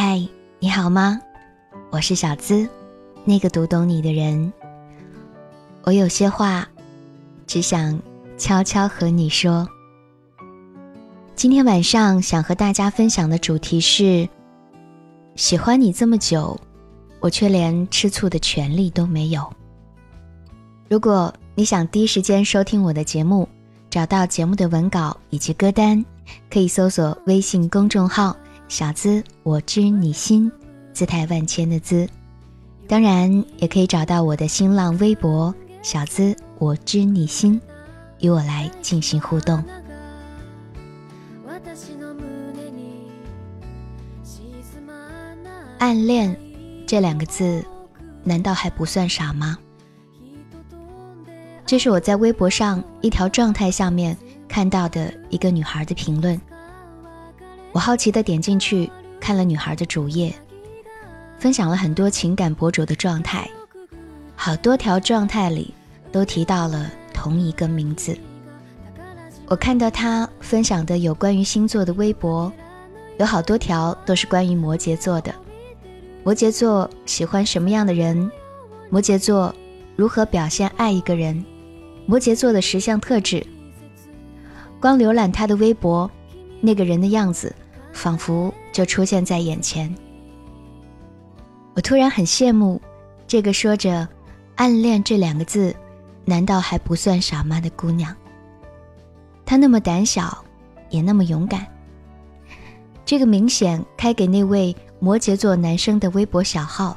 嗨，你好吗？我是小资，那个读懂你的人。我有些话，只想悄悄和你说。今天晚上想和大家分享的主题是：喜欢你这么久，我却连吃醋的权利都没有。如果你想第一时间收听我的节目，找到节目的文稿以及歌单，可以搜索微信公众号。小资，我知你心，姿态万千的资，当然也可以找到我的新浪微博“小资我知你心”，与我来进行互动。暗恋这两个字，难道还不算傻吗？这是我在微博上一条状态下面看到的一个女孩的评论。我好奇的点进去看了女孩的主页，分享了很多情感博主的状态，好多条状态里都提到了同一个名字。我看到她分享的有关于星座的微博，有好多条都是关于摩羯座的。摩羯座喜欢什么样的人？摩羯座如何表现爱一个人？摩羯座的十项特质。光浏览她的微博，那个人的样子。仿佛就出现在眼前。我突然很羡慕这个说着“暗恋”这两个字，难道还不算傻吗的姑娘？她那么胆小，也那么勇敢。这个明显开给那位摩羯座男生的微博小号，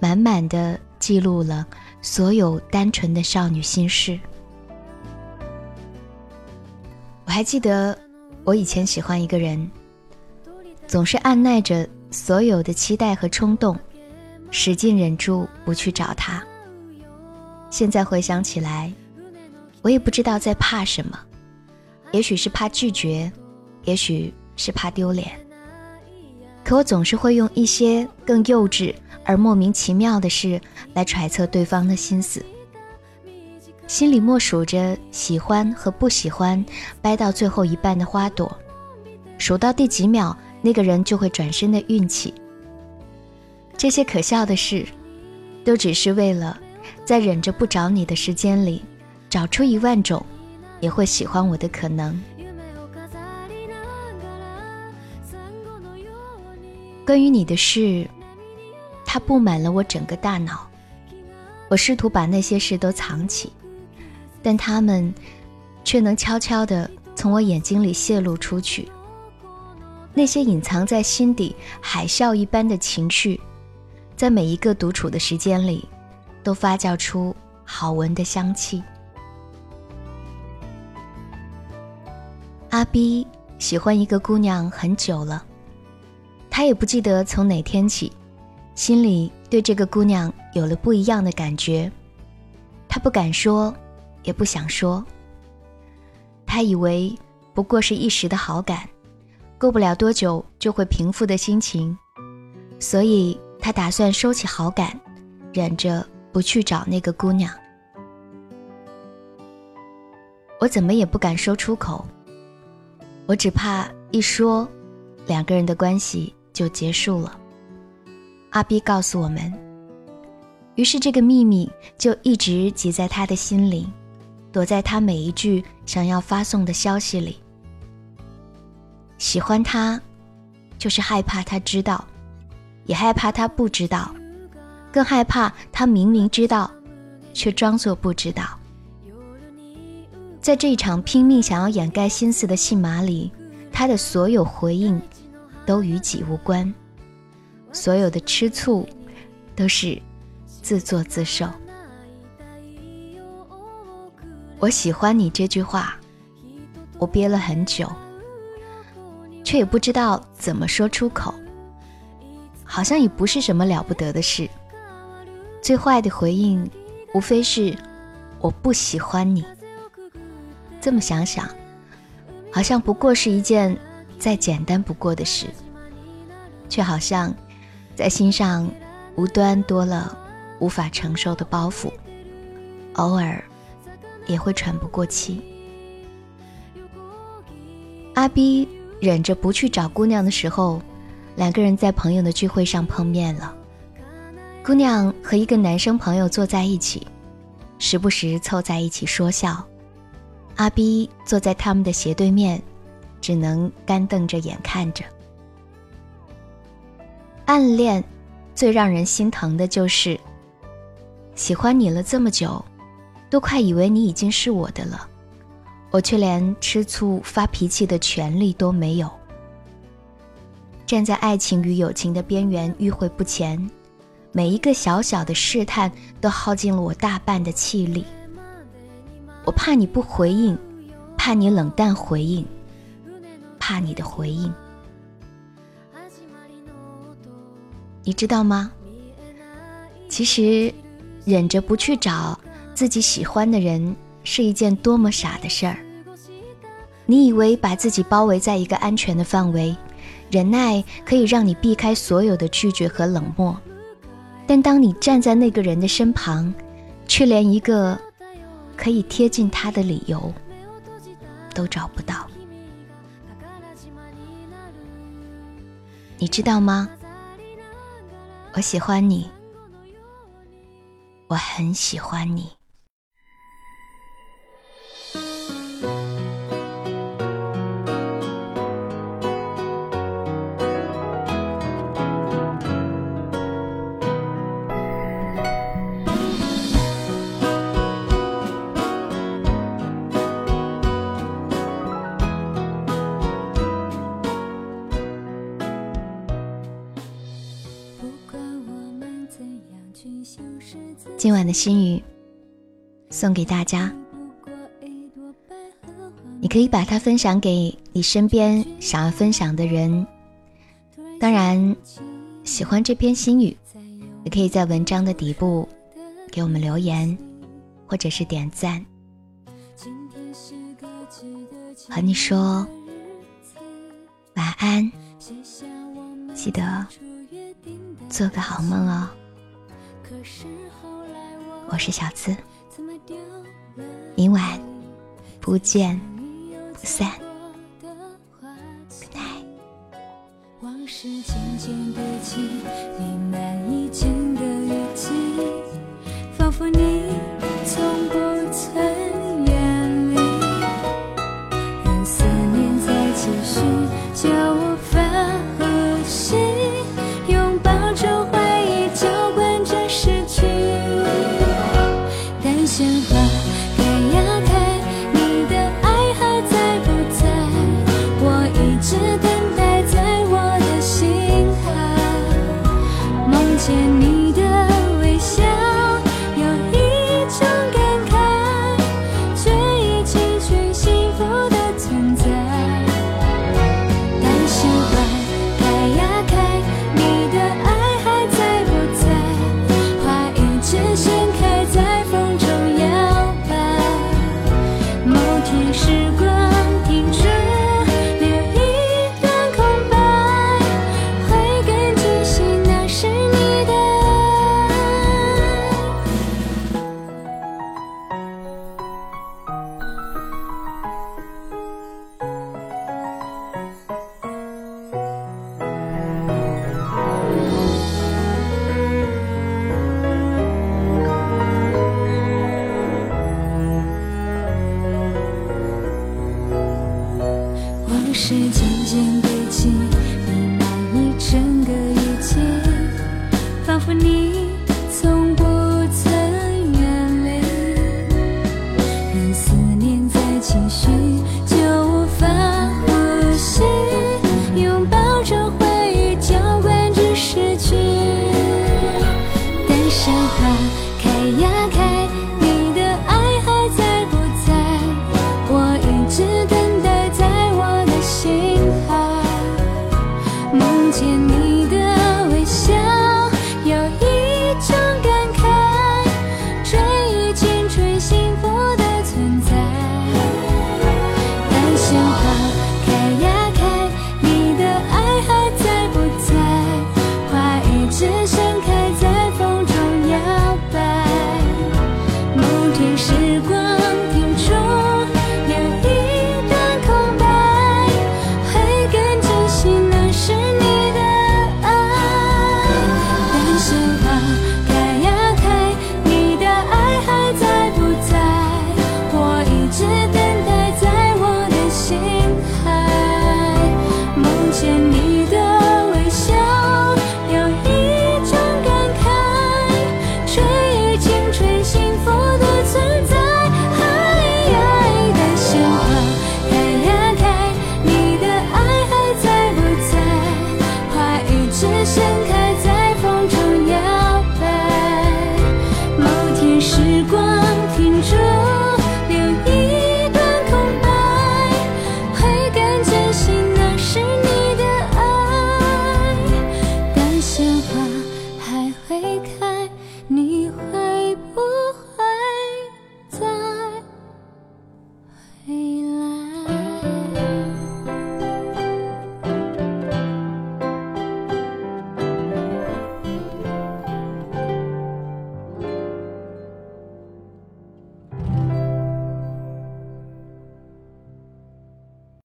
满满的记录了所有单纯的少女心事。我还记得，我以前喜欢一个人。总是按耐着所有的期待和冲动，使劲忍住不去找他。现在回想起来，我也不知道在怕什么，也许是怕拒绝，也许是怕丢脸。可我总是会用一些更幼稚而莫名其妙的事来揣测对方的心思，心里默数着喜欢和不喜欢掰到最后一半的花朵，数到第几秒。那个人就会转身的运气。这些可笑的事，都只是为了在忍着不找你的时间里，找出一万种也会喜欢我的可能。关于你的事，它布满了我整个大脑。我试图把那些事都藏起，但它们却能悄悄地从我眼睛里泄露出去。那些隐藏在心底海啸一般的情绪，在每一个独处的时间里，都发酵出好闻的香气。阿 B 喜欢一个姑娘很久了，他也不记得从哪天起，心里对这个姑娘有了不一样的感觉。他不敢说，也不想说。他以为不过是一时的好感。过不了多久就会平复的心情，所以他打算收起好感，忍着不去找那个姑娘。我怎么也不敢说出口，我只怕一说，两个人的关系就结束了。阿 B 告诉我们，于是这个秘密就一直挤在他的心里，躲在他每一句想要发送的消息里。喜欢他，就是害怕他知道，也害怕他不知道，更害怕他明明知道，却装作不知道。在这一场拼命想要掩盖心思的戏码里，他的所有回应都与己无关，所有的吃醋都是自作自受。我喜欢你这句话，我憋了很久。却也不知道怎么说出口，好像也不是什么了不得的事。最坏的回应，无非是我不喜欢你。这么想想，好像不过是一件再简单不过的事，却好像在心上无端多了无法承受的包袱，偶尔也会喘不过气。阿 B。忍着不去找姑娘的时候，两个人在朋友的聚会上碰面了。姑娘和一个男生朋友坐在一起，时不时凑在一起说笑。阿 B 坐在他们的斜对面，只能干瞪着眼看着。暗恋，最让人心疼的就是，喜欢你了这么久，都快以为你已经是我的了，我却连吃醋发脾气的权利都没有。站在爱情与友情的边缘，迂回不前。每一个小小的试探都耗尽了我大半的气力。我怕你不回应，怕你冷淡回应，怕你的回应。你知道吗？其实，忍着不去找自己喜欢的人是一件多么傻的事儿。你以为把自己包围在一个安全的范围，忍耐可以让你避开所有的拒绝和冷漠。但当你站在那个人的身旁，却连一个可以贴近他的理由都找不到。你知道吗？我喜欢你，我很喜欢你。今晚的心语送给大家，你可以把它分享给你身边想要分享的人。当然，喜欢这篇心语，也可以在文章的底部给我们留言，或者是点赞。和你说晚安，记得做个好梦哦。我是小资，明晚不见不散。Good night。往事渐渐堆积，弥漫一整个雨季，仿佛你从不曾远离。任思念在继续，是。